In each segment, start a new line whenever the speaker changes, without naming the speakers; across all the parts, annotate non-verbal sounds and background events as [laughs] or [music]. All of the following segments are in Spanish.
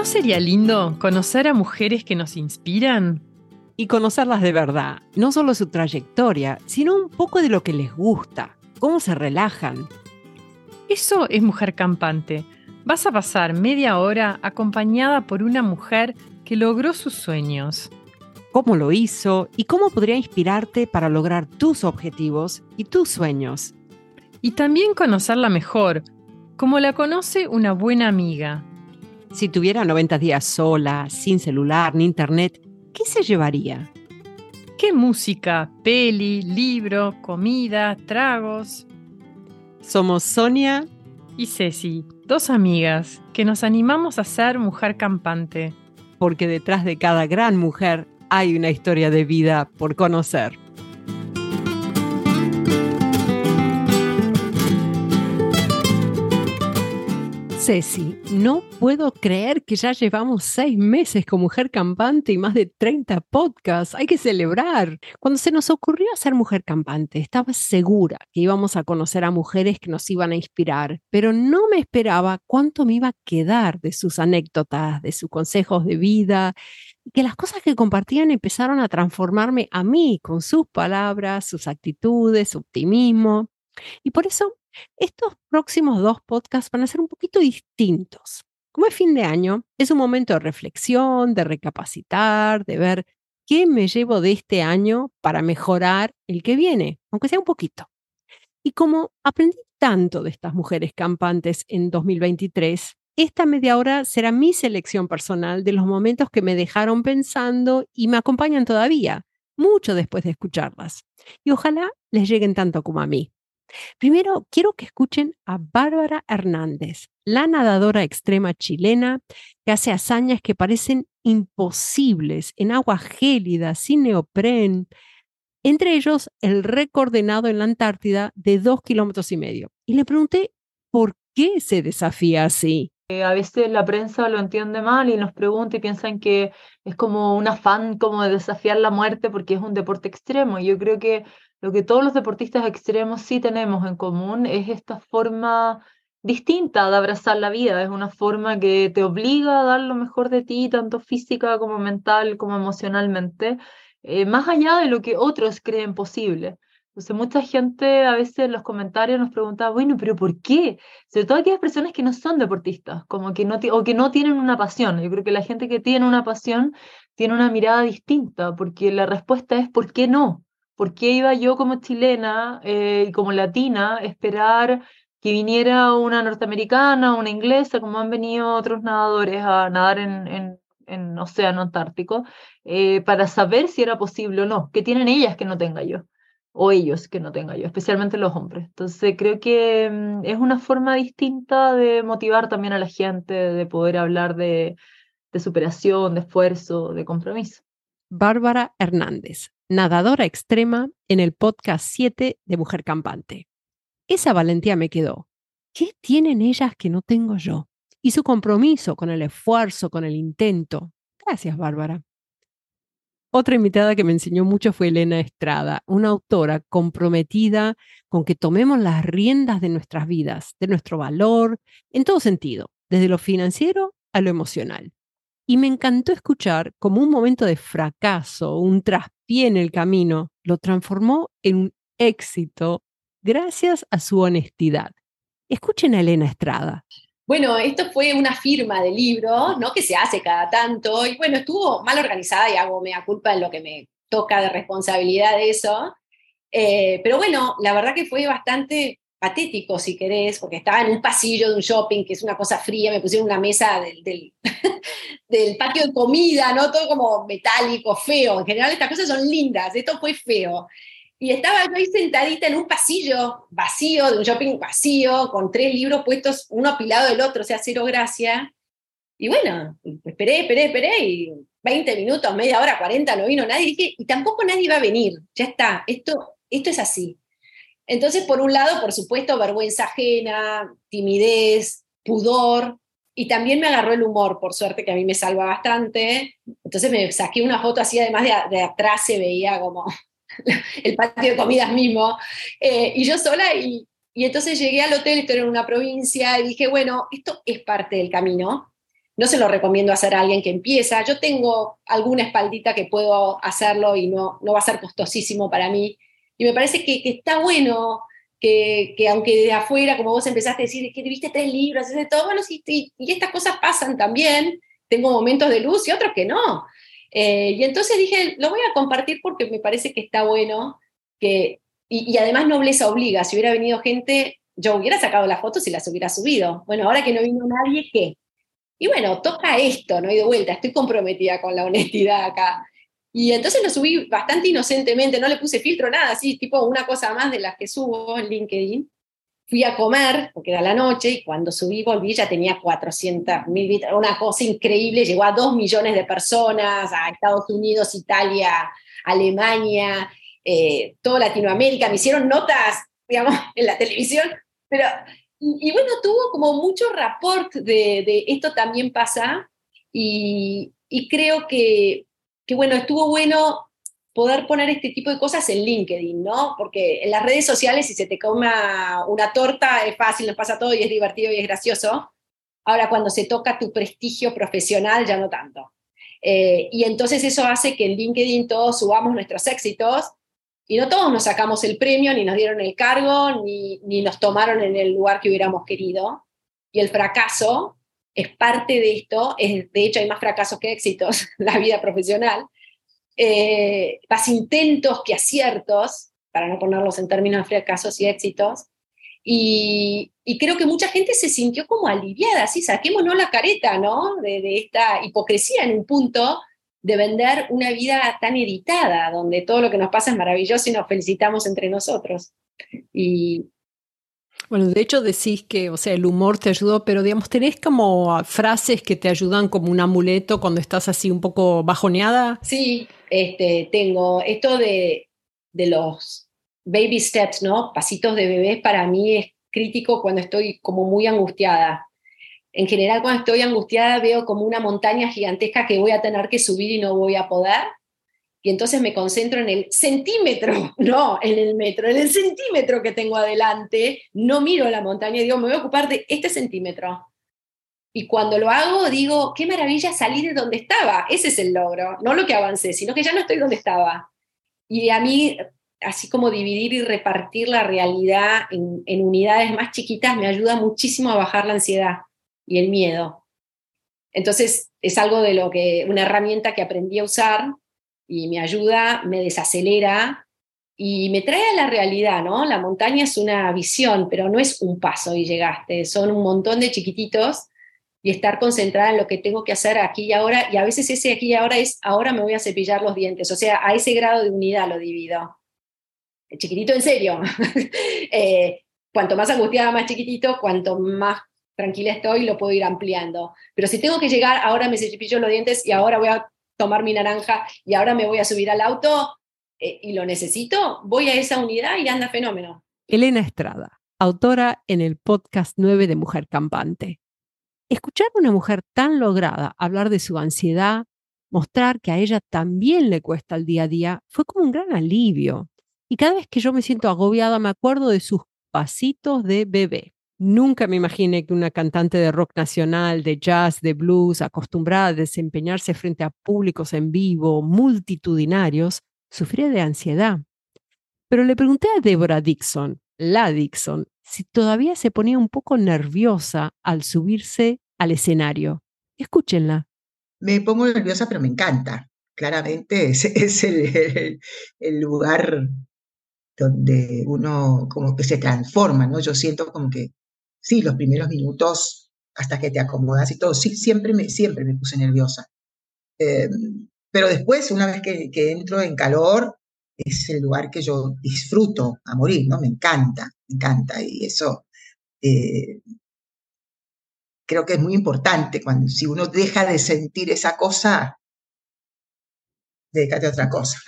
¿No sería lindo conocer a mujeres que nos inspiran?
Y conocerlas de verdad, no solo su trayectoria, sino un poco de lo que les gusta, cómo se relajan.
Eso es Mujer Campante. Vas a pasar media hora acompañada por una mujer que logró sus sueños.
Cómo lo hizo y cómo podría inspirarte para lograr tus objetivos y tus sueños.
Y también conocerla mejor, como la conoce una buena amiga.
Si tuviera 90 días sola, sin celular ni internet, ¿qué se llevaría?
¿Qué música, peli, libro, comida, tragos?
Somos Sonia
y Ceci, dos amigas que nos animamos a ser mujer campante.
Porque detrás de cada gran mujer hay una historia de vida por conocer. Ceci, no puedo creer que ya llevamos seis meses con Mujer Campante y más de 30 podcasts. Hay que celebrar. Cuando se nos ocurrió hacer Mujer Campante, estaba segura que íbamos a conocer a mujeres que nos iban a inspirar, pero no me esperaba cuánto me iba a quedar de sus anécdotas, de sus consejos de vida, que las cosas que compartían empezaron a transformarme a mí con sus palabras, sus actitudes, su optimismo. Y por eso estos próximos dos podcasts van a ser un poquito distintos. Como es fin de año, es un momento de reflexión, de recapacitar, de ver qué me llevo de este año para mejorar el que viene, aunque sea un poquito. Y como aprendí tanto de estas mujeres campantes en 2023, esta media hora será mi selección personal de los momentos que me dejaron pensando y me acompañan todavía, mucho después de escucharlas. Y ojalá les lleguen tanto como a mí. Primero, quiero que escuchen a Bárbara Hernández, la nadadora extrema chilena que hace hazañas que parecen imposibles en agua gélida, sin neopren. Entre ellos, el récord en la Antártida de dos kilómetros y medio. Y le pregunté por qué se desafía así.
Eh, a veces la prensa lo entiende mal y nos pregunta y piensan que es como un afán como de desafiar la muerte porque es un deporte extremo. Yo creo que lo que todos los deportistas extremos sí tenemos en común es esta forma distinta de abrazar la vida, es una forma que te obliga a dar lo mejor de ti, tanto física como mental, como emocionalmente, eh, más allá de lo que otros creen posible. Entonces, mucha gente a veces en los comentarios nos pregunta, bueno, pero ¿por qué? Sobre todo aquellas personas que no son deportistas, como que no o que no tienen una pasión. Yo creo que la gente que tiene una pasión tiene una mirada distinta, porque la respuesta es ¿por qué no? ¿Por qué iba yo como chilena eh, y como latina esperar que viniera una norteamericana, una inglesa, como han venido otros nadadores a nadar en, en, en Océano Antártico, eh, para saber si era posible o no? ¿Qué tienen ellas que no tenga yo? O ellos que no tenga yo, especialmente los hombres. Entonces creo que mm, es una forma distinta de motivar también a la gente, de poder hablar de superación, de esfuerzo, de compromiso.
Bárbara Hernández, nadadora extrema en el podcast 7 de Mujer Campante. Esa valentía me quedó. ¿Qué tienen ellas que no tengo yo? Y su compromiso con el esfuerzo, con el intento. Gracias, Bárbara. Otra invitada que me enseñó mucho fue Elena Estrada, una autora comprometida con que tomemos las riendas de nuestras vidas, de nuestro valor, en todo sentido, desde lo financiero a lo emocional. Y me encantó escuchar como un momento de fracaso, un traspié en el camino, lo transformó en un éxito gracias a su honestidad. Escuchen a Elena Estrada.
Bueno, esto fue una firma de libro, ¿no? Que se hace cada tanto. Y bueno, estuvo mal organizada y hago mea culpa en lo que me toca de responsabilidad de eso. Eh, pero bueno, la verdad que fue bastante patético, si querés, porque estaba en un pasillo de un shopping, que es una cosa fría, me pusieron una mesa del, [laughs] del, patio de comida, ¿no? Todo como metálico, feo. En general estas cosas son lindas, esto fue feo. Y estaba yo ahí sentadita en un pasillo vacío, de un shopping vacío, con tres libros puestos uno apilado del otro, o sea, cero gracia. Y bueno, esperé, esperé, esperé, y 20 minutos, media hora, 40, no vino nadie. Y dije, y tampoco nadie va a venir, ya está, esto, esto es así. Entonces, por un lado, por supuesto, vergüenza ajena, timidez, pudor, y también me agarró el humor, por suerte, que a mí me salva bastante. Entonces me saqué una foto así, además de, atrás se veía como [laughs] el patio de comidas mismo, eh, y yo sola, y, entonces llegué al hotel, estoy en una provincia, y dije, bueno, esto es parte del camino, no se lo recomiendo hacer a alguien que empieza. Yo tengo alguna espaldita que puedo hacerlo y no, no va a ser costosísimo para mí. Y me parece que, está bueno que, aunque de afuera, como vos empezaste a decir, que viste tres libros, de todo, bueno, y estas cosas pasan también. Tengo momentos de luz y otros que no. Eh, y entonces dije, lo voy a compartir porque me parece que está bueno, que, y, y además nobleza obliga. Si hubiera venido gente, yo hubiera sacado las fotos y las hubiera subido. Bueno, ahora que no vino nadie, ¿qué? Y bueno, toca esto, no he de vuelta, estoy comprometida con la honestidad acá. Y entonces lo subí bastante inocentemente, no le puse filtro, nada, así, tipo una cosa más de las que subo en LinkedIn. Fui a comer, porque era la noche, y cuando subí, volví, ya tenía 400 mil una cosa increíble, llegó a 2 millones de personas, a Estados Unidos, Italia, Alemania, eh, toda Latinoamérica, me hicieron notas, digamos, [laughs] en la televisión, pero y, bueno, tuvo como mucho rapport de, esto también pasa y, creo que, que, bueno, estuvo bueno poder poner este tipo de cosas en LinkedIn, ¿no? Porque en las redes sociales si se te coma una torta es fácil, nos pasa todo y es divertido y es gracioso. Ahora cuando se toca tu prestigio profesional ya no tanto. Eh, y entonces eso hace que en LinkedIn todos subamos nuestros éxitos y no todos nos sacamos el premio, ni nos dieron el cargo, ni, ni nos tomaron en el lugar que hubiéramos querido. Y el fracaso es parte de esto, es, de hecho hay más fracasos que éxitos [laughs] en la vida profesional, eh, más intentos que aciertos, para no ponerlos en términos de fracasos y éxitos, y, creo que mucha gente se sintió como aliviada, así saquémonos la careta, ¿no? De, de, esta hipocresía en un punto de vender una vida tan editada, donde todo lo que nos pasa es maravilloso y nos felicitamos entre nosotros. Y
bueno, de hecho decís que, o sea, el humor te ayudó, pero digamos, tenés como frases que te ayudan como un amuleto cuando estás así un poco bajoneada.
Sí, este, tengo esto de, de los baby steps, ¿no? Pasitos de bebés para mí es crítico cuando estoy como muy angustiada en general cuando estoy angustiada veo como una montaña gigantesca que voy a tener que subir y no voy a poder. Y entonces me concentro en el centímetro, [laughs] no en el metro, en el centímetro que tengo adelante, no miro la montaña y digo, me voy a ocupar de este centímetro. Y cuando lo hago, digo, qué maravilla salir de donde estaba. Ese es el logro, no lo que avancé, sino que ya no estoy donde estaba. Y a mí, así como dividir y repartir la realidad en, en unidades más chiquitas, me ayuda muchísimo a bajar la ansiedad y el miedo. Entonces, es algo de lo que, una herramienta que aprendí a usar y me ayuda, me desacelera y me trae a la realidad, ¿no? La montaña es una visión, pero no es un paso y llegaste, son un montón de chiquititos y estar concentrada en lo que tengo que hacer aquí y ahora, y a veces ese aquí y ahora es, ahora me voy a cepillar los dientes, o sea, a ese grado de unidad lo divido. Chiquitito en serio. [laughs] Eh, cuanto más angustiada, más chiquitito, cuanto más tranquila estoy, lo puedo ir ampliando. Pero si tengo que llegar, ahora me cepillo los dientes y ahora voy a tomar mi naranja y ahora me voy a subir al auto eh, y lo necesito, voy a esa unidad y anda fenómeno.
Elena Estrada, autora en el podcast 9 de Mujer Campante. Escuchar a una mujer tan lograda hablar de su ansiedad, mostrar que a ella también le cuesta el día a día, fue como un gran alivio. Y cada vez que yo me siento agobiada me acuerdo de sus pasitos de bebé. Nunca me imaginé que una cantante de rock nacional, de jazz, de blues, acostumbrada a desempeñarse frente a públicos en vivo, multitudinarios, sufría de ansiedad. Pero le pregunté a Deborah Dixon, la Dixon, si todavía se ponía un poco nerviosa al subirse al escenario. Escúchenla.
Me pongo nerviosa, pero me encanta. Claramente [laughs] es, el, el, lugar donde uno como que se transforma, ¿no? Yo siento como que sí, los primeros minutos hasta que te acomodas y todo, sí, siempre me, siempre me puse nerviosa. Em, pero después, una vez que, entro en calor, es el lugar que yo disfruto a morir, ¿no? Me encanta, me encanta. Y eso eh, creo que es muy importante. Cuando, si uno deja de sentir esa cosa, déjate otra cosa.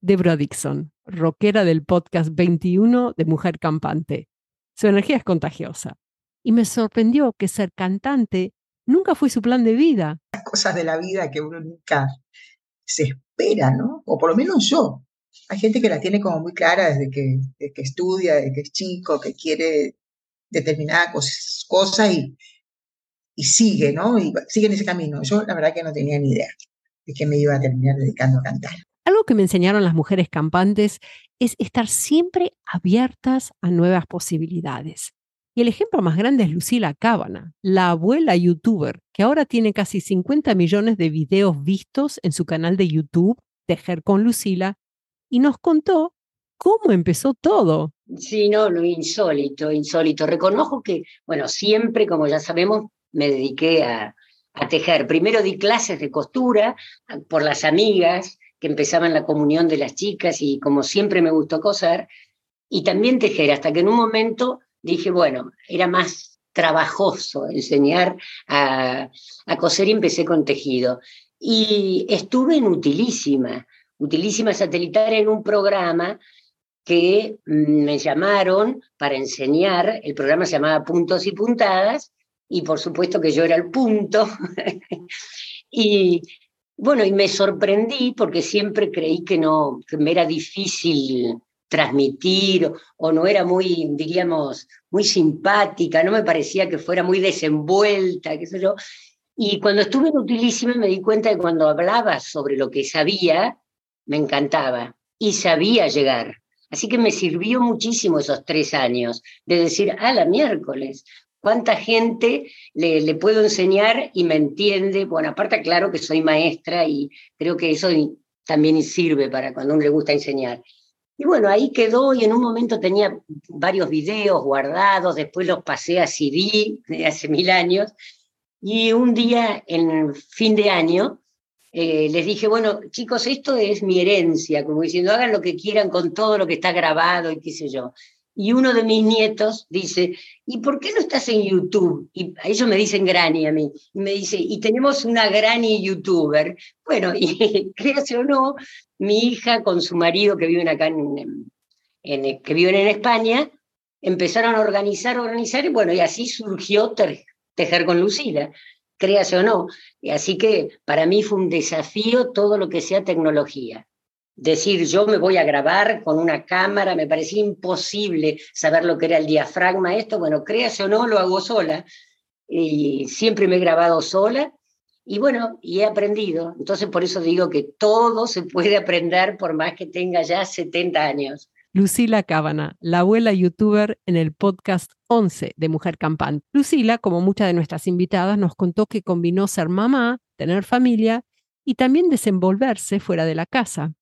Debra Dixon, rockera del podcast 21 de Mujer Campante. Su energía es contagiosa. Y me sorprendió que ser cantante nunca fue su plan de vida.
Cosas de la vida que uno nunca se espera, ¿no? O por lo menos yo. Hay gente que la tiene como muy clara desde que, estudia, desde que es chico, que quiere determinada cosa, y, y sigue, ¿no? Y sigue en ese camino. Yo la verdad que no tenía ni idea de que me iba a terminar dedicando a cantar.
Algo que me enseñaron las mujeres campantes es estar siempre abiertas a nuevas posibilidades. Y el ejemplo más grande es Lucila Cábana, la abuela youtuber, que ahora tiene casi 50 millones de videos vistos en su canal de YouTube, Tejer con Lucila, y nos contó cómo empezó todo.
Sí, no, lo insólito, insólito. Reconozco que, bueno, siempre, como ya sabemos, me dediqué a, a tejer. Primero di clases de costura por las amigas que empezaban la comunión de las chicas y como siempre me gustó coser, y también tejer, hasta que en un momento dije, bueno, era más trabajoso enseñar a, a coser y empecé con tejido. Y estuve en Utilísima, Utilísima Satelital en un programa que mm, me llamaron para enseñar, el programa se llamaba Puntos y Puntadas, y por supuesto que yo era el punto. [laughs] y bueno, y me sorprendí porque siempre creí que no, que me era difícil transmitir o, no era muy, diríamos, muy simpática, no me parecía que fuera muy desenvuelta, qué sé yo. Y cuando estuve en Utilísima me di cuenta que cuando hablaba sobre lo que sabía, me encantaba y sabía llegar. Así que me sirvió muchísimo esos tres años de decir, a la miércoles, cuánta gente le, le, puedo enseñar y me entiende. Bueno, aparte, claro que soy maestra y creo que eso también sirve para cuando uno le gusta enseñar. Y bueno, ahí quedó y en un momento tenía varios videos guardados, después los pasé a CD de hace mil años. Y un día, en fin de año, eh, les dije, bueno, chicos, esto es mi herencia, como diciendo, hagan lo que quieran con todo lo que está grabado y qué sé yo y uno de mis nietos dice, ¿y por qué no estás en YouTube? Y ellos me dicen Granny a mí, y me dice, y tenemos una Granny youtuber. Bueno, [laughs] y créase o no, mi hija con su marido que viven acá en, que viven en España, empezaron a organizar, organizar, y bueno, y así surgió Tejer con Lucila, créase o no. Y así que para mí fue un desafío todo lo que sea tecnología decir yo me voy a grabar con una cámara, me parecía imposible saber lo que era el diafragma, esto, bueno, créase o no, lo hago sola. Y siempre me he grabado sola y bueno, y he aprendido. Entonces por eso digo que todo se puede aprender por más que tenga ya 70 años.
Lucila Cábana, la abuela youtuber en el podcast 11 de Mujer Campante. Lucila, como muchas de nuestras invitadas, nos contó que combinó ser mamá, tener familia y también desenvolverse fuera de la casa.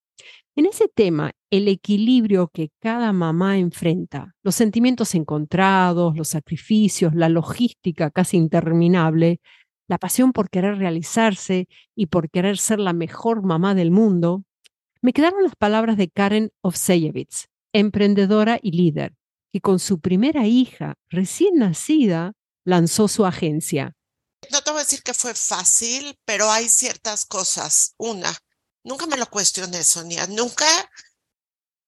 En ese tema, el equilibrio que cada mamá enfrenta, los sentimientos encontrados, los sacrificios, la logística casi interminable, la pasión por querer realizarse y por querer ser la mejor mamá del mundo, me quedaron las palabras de Karen Ovseyevitz, emprendedora y líder, que con su primera hija recién nacida lanzó su agencia.
No te voy a decir que fue fácil, pero hay ciertas cosas. Una, Nunca me lo cuestioné, Sonia. Nunca,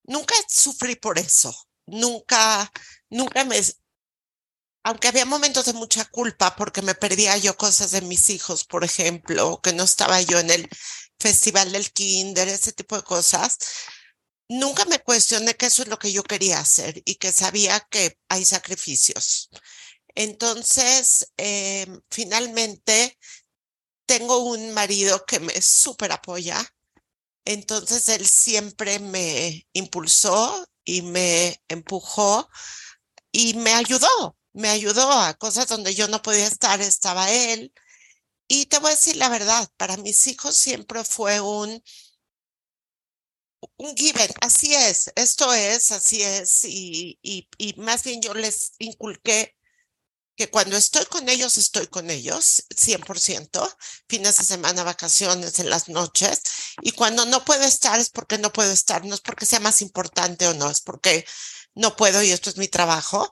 nunca sufrí por eso. Nunca, nunca me, aunque había momentos de mucha culpa porque me perdía yo cosas de mis hijos, por ejemplo, que no estaba yo en el festival del kinder, ese tipo de cosas, nunca me cuestioné que eso es lo que yo quería hacer y que sabía que hay sacrificios. Entonces, eh, finalmente, tengo un marido que me súper apoya, entonces él siempre me impulsó y me empujó y me ayudó, me ayudó a cosas donde yo no podía estar, estaba él. Y te voy a decir la verdad, para mis hijos siempre fue un, un given, así es, esto es, así es, y, y, y más bien yo les inculqué que cuando estoy con ellos, estoy con ellos, 100%, fines de semana, vacaciones, en las noches, y cuando no puedo estar es porque no puedo estar, no es porque sea más importante o no, es porque no puedo y esto es mi trabajo.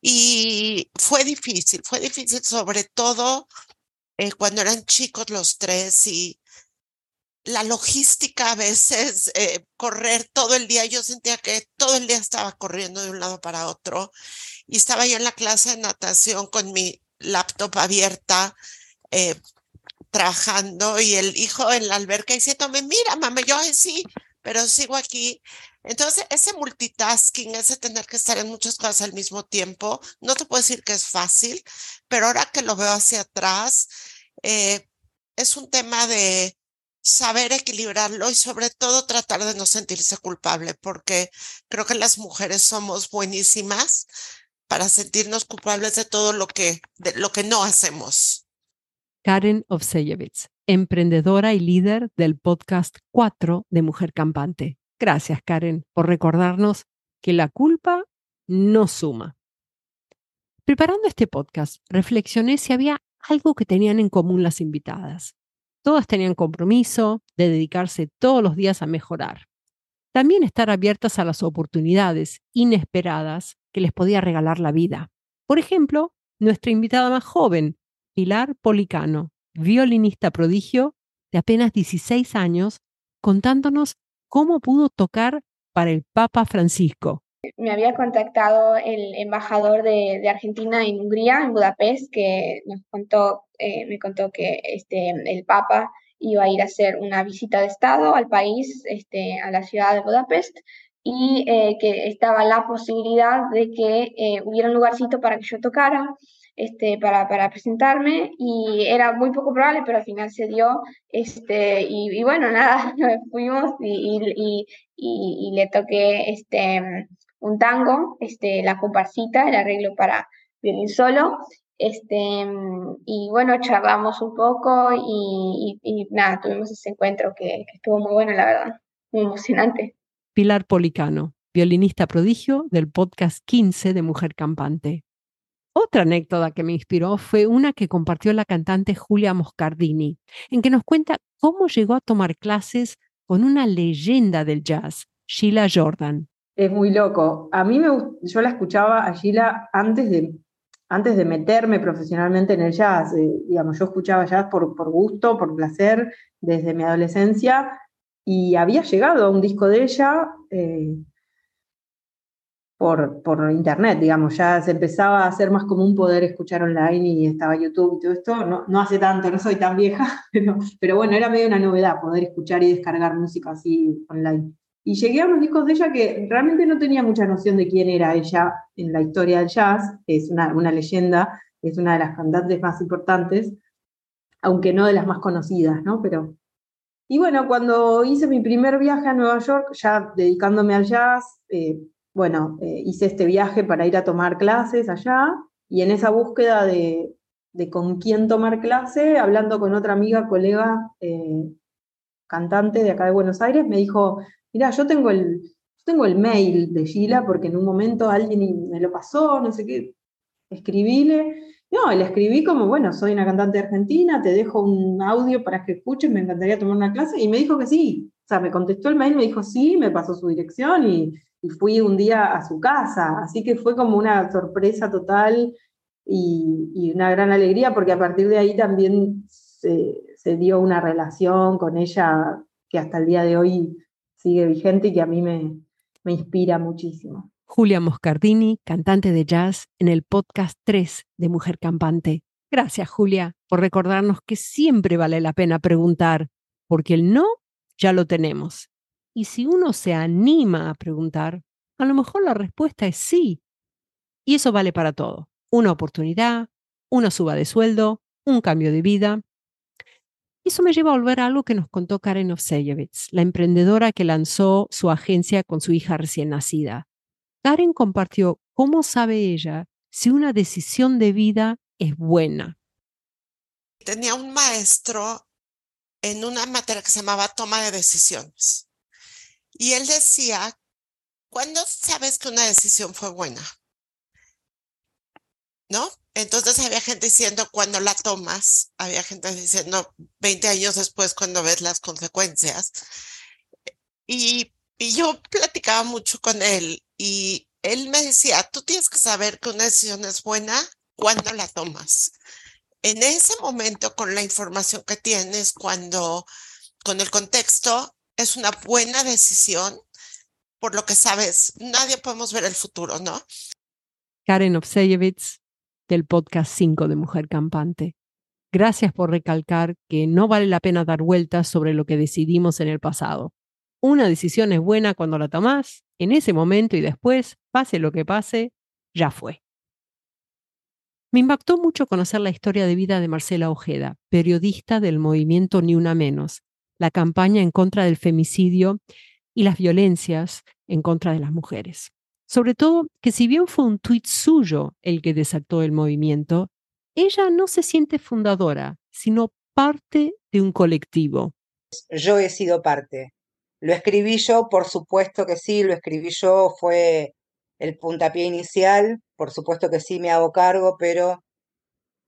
Y fue difícil, fue difícil sobre todo eh, cuando eran chicos los tres y la logística a veces, eh, correr todo el día, yo sentía que todo el día estaba corriendo de un lado para otro y estaba yo en la clase de natación con mi laptop abierta, eh, trabajando y el hijo en la alberca diciéndome, mira, mamá, yo sí, pero sigo aquí. Entonces, ese multitasking, ese tener que estar en muchas cosas al mismo tiempo, no te puedo decir que es fácil, pero ahora que lo veo hacia atrás, eh, es un tema de saber equilibrarlo y sobre todo tratar de no sentirse culpable, porque creo que las mujeres somos buenísimas para sentirnos culpables de todo lo que, lo que no hacemos.
Karen Ovseyevitz, emprendedora y líder del podcast 4 de Mujer Campante. Gracias, Karen, por recordarnos que la culpa no suma. Preparando este podcast, reflexioné si había algo que tenían en común las invitadas. Todas tenían compromiso de dedicarse todos los días a mejorar. También estar abiertas a las oportunidades inesperadas que les podía regalar la vida. Por ejemplo, nuestra invitada más joven, Pilar Policano, violinista prodigio de apenas 16 años, contándonos cómo pudo tocar para el Papa Francisco.
Me había contactado el embajador de, Argentina en Hungría, en Budapest, que eh, me contó que este, el Papa iba a ir a hacer una visita de Estado al país, este, a la ciudad de Budapest, y eh, que estaba la posibilidad de que eh, hubiera un lugarcito para que yo tocara, este, para, para, presentarme, y era muy poco probable, pero al final se dio, este, y, bueno, [laughs] nada, fuimos y, y, y, le toqué este, un tango, este, la comparsita, el arreglo para violín solo, este, y bueno, charlamos un poco y, nada, tuvimos ese encuentro que estuvo muy bueno, la verdad, muy emocionante.
Pilar Policano, violinista prodigio del podcast 15 de Mujer Campante. Otra anécdota que me inspiró fue una que compartió la cantante Julia Moscardini, en que nos cuenta cómo llegó a tomar clases con una leyenda del jazz, Sheila Jordan.
Es muy loco. A mí me, yo la escuchaba a Sheila antes de, antes de meterme profesionalmente en el jazz. Eh, digamos, yo escuchaba jazz por, por gusto, por placer, desde mi adolescencia y había llegado a un disco de ella eh, por, por, internet, digamos, ya se empezaba a hacer más común poder escuchar online y estaba YouTube y todo esto, no, no hace tanto, no soy tan vieja, [laughs] pero, pero, bueno, era medio una novedad poder escuchar y descargar música así online. Y llegué a unos discos de ella que realmente no tenía mucha noción de quién era ella en la historia del jazz, es una, una leyenda, es una de las cantantes más importantes, aunque no de las más conocidas, ¿no? Pero y bueno, cuando hice mi primer viaje a Nueva York, ya dedicándome al jazz, eh, bueno, eh, hice este viaje para ir a tomar clases allá y en esa búsqueda de, con quién tomar clase, hablando con otra amiga, colega, eh, cantante de acá de Buenos Aires, me dijo, mira, yo tengo el, tengo el mail de Sheila porque en un momento alguien me lo pasó, no sé qué, escribíle. No, le escribí como, bueno, soy una cantante argentina, te dejo un audio para que escuches, me encantaría tomar una clase. Y me dijo que sí. O sea, me contestó el mail, me dijo sí, me pasó su dirección y, fui un día a su casa. Así que fue como una sorpresa total y, una gran alegría, porque a partir de ahí también se, dio una relación con ella que hasta el día de hoy sigue vigente y que a mí me, me inspira muchísimo.
Julia Moscardini, cantante de jazz, en el podcast 3 de Mujer Campante. Gracias, Julia, por recordarnos que siempre vale la pena preguntar, porque el no ya lo tenemos. Y si uno se anima a preguntar, a lo mejor la respuesta es sí. Y eso vale para todo. Una oportunidad, una suba de sueldo, un cambio de vida. Eso me lleva a volver a algo que nos contó Karen Ovseyevitz, la emprendedora que lanzó su agencia con su hija recién nacida. Karen compartió cómo sabe ella si una decisión de vida es buena.
Tenía un maestro en una materia que se llamaba toma de decisiones. Y él decía, ¿cuándo sabes que una decisión fue buena? ¿No? Entonces había gente diciendo cuando la tomas, había gente diciendo 20 años después cuando ves las consecuencias. Y, y yo platicaba mucho con él y él me decía, tú tienes que saber que una decisión es buena cuando la tomas. En ese momento, con la información que tienes, cuando con el contexto, es una buena decisión por lo que sabes. Nadie podemos ver el futuro, ¿no?
Karen Ovseyevitz, del podcast 5 de Mujer Campante. Gracias por recalcar que no vale la pena dar vueltas sobre lo que decidimos en el pasado. una decisión es buena cuando la tomás, en ese momento y después, pase lo que pase, ya fue. Me impactó mucho conocer la historia de vida de Marcela Ojeda, periodista del movimiento Ni Una Menos, la campaña en contra del femicidio y las violencias en contra de las mujeres. Sobre todo que si bien fue un tuit suyo el que desató el movimiento, ella no se siente fundadora, sino parte de un colectivo.
Yo he sido parte. Lo escribí yo, por supuesto que sí, lo escribí yo, fue el puntapié inicial, por supuesto que sí me hago cargo, pero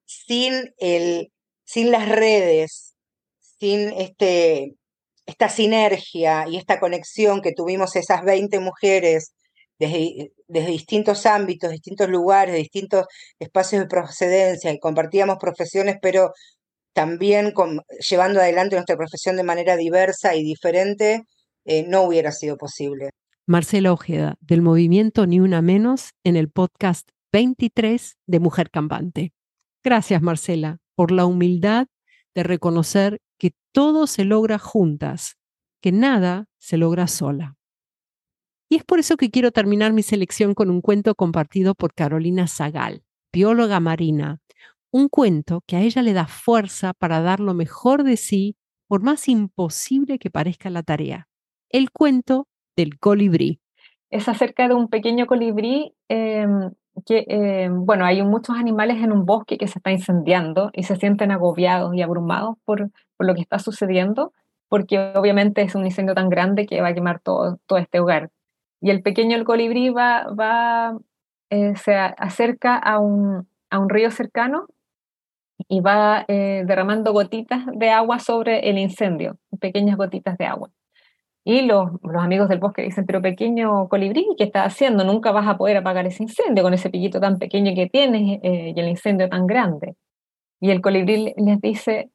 sin, el, sin las redes, sin este, esta sinergia y esta conexión que tuvimos esas 20 mujeres desde, distintos ámbitos, distintos lugares, distintos espacios de procedencia y compartíamos profesiones, pero también con, llevando adelante nuestra profesión de manera diversa y diferente, eh, no hubiera sido posible.
Marcela Ojeda, del movimiento Ni Una Menos, en el podcast 23 de Mujer Campante. Gracias, Marcela, por la humildad de reconocer que todo se logra juntas, que nada se logra sola. Y es por eso que quiero terminar mi selección con un cuento compartido por Carolina Zagal, bióloga marina, un cuento que a ella le da fuerza para dar lo mejor de sí, por más imposible que parezca la tarea. El cuento del colibrí.
Es acerca de un pequeño colibrí em, que, em, bueno, hay muchos animales en un bosque que se está incendiando y se sienten agobiados y abrumados por, por lo que está sucediendo, porque obviamente es un incendio tan grande que va a quemar todo, todo este hogar. Y el pequeño el colibrí va, va eh, se acerca a un, a un río cercano y va eh, derramando gotitas de agua sobre el incendio, pequeñas gotitas de agua. Y los, los, amigos del bosque dicen, pero pequeño colibrí, ¿qué estás haciendo? Nunca vas a poder apagar ese incendio con ese piquito tan pequeño que tienes eh, y el incendio tan grande. Y el colibrí les dice,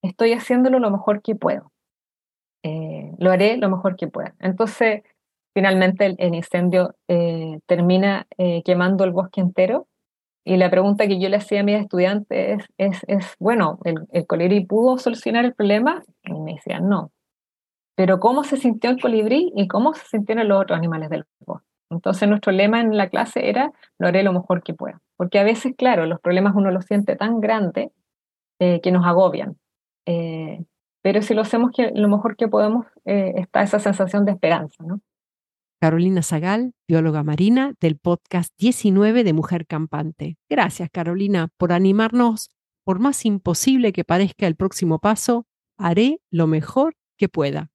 estoy haciéndolo lo mejor que puedo. Eh, lo haré lo mejor que pueda. Entonces, finalmente el, incendio termina quemando el bosque entero y la pregunta que yo le hacía a mis estudiantes es, es, bueno, ¿el, ¿el, colibrí pudo solucionar el problema? Y me decían, no. Pero ¿cómo se sintió el colibrí y cómo se sintieron los otros animales del bosque? Entonces nuestro lema en la clase era, lo haré lo mejor que pueda. Porque a veces, claro, los problemas uno los siente tan grande eh, que nos agobian. Eh, pero si lo hacemos lo mejor que podemos, eh, está esa sensación de esperanza, ¿no?
Carolina Zagal, bióloga marina del podcast 19 de Mujer Campante. Gracias, Carolina, por animarnos. Por más imposible que parezca el próximo paso, haré lo mejor que pueda.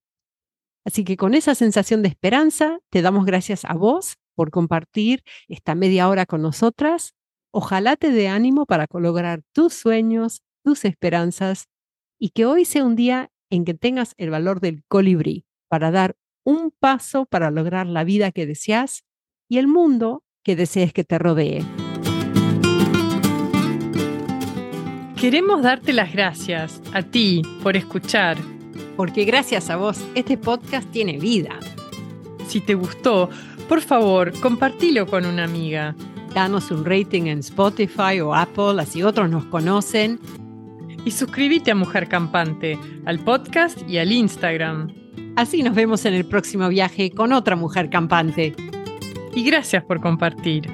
Así que con esa sensación de esperanza, te damos gracias a vos por compartir esta media hora con nosotras. Ojalá te dé ánimo para lograr tus sueños, tus esperanzas y que hoy sea un día en que tengas el valor del colibrí para dar un paso para lograr la vida que deseas y el mundo que desees que te rodee.
Queremos darte las gracias a ti por escuchar.
Porque gracias a vos este podcast tiene vida.
Si te gustó, por favor, compartilo con una amiga.
Danos un rating en Spotify o Apple, así otros nos conocen.
Y suscríbete a Mujer Campante, al podcast y al Instagram.
Así nos vemos en el próximo viaje con otra mujer campante.
Y gracias por compartir.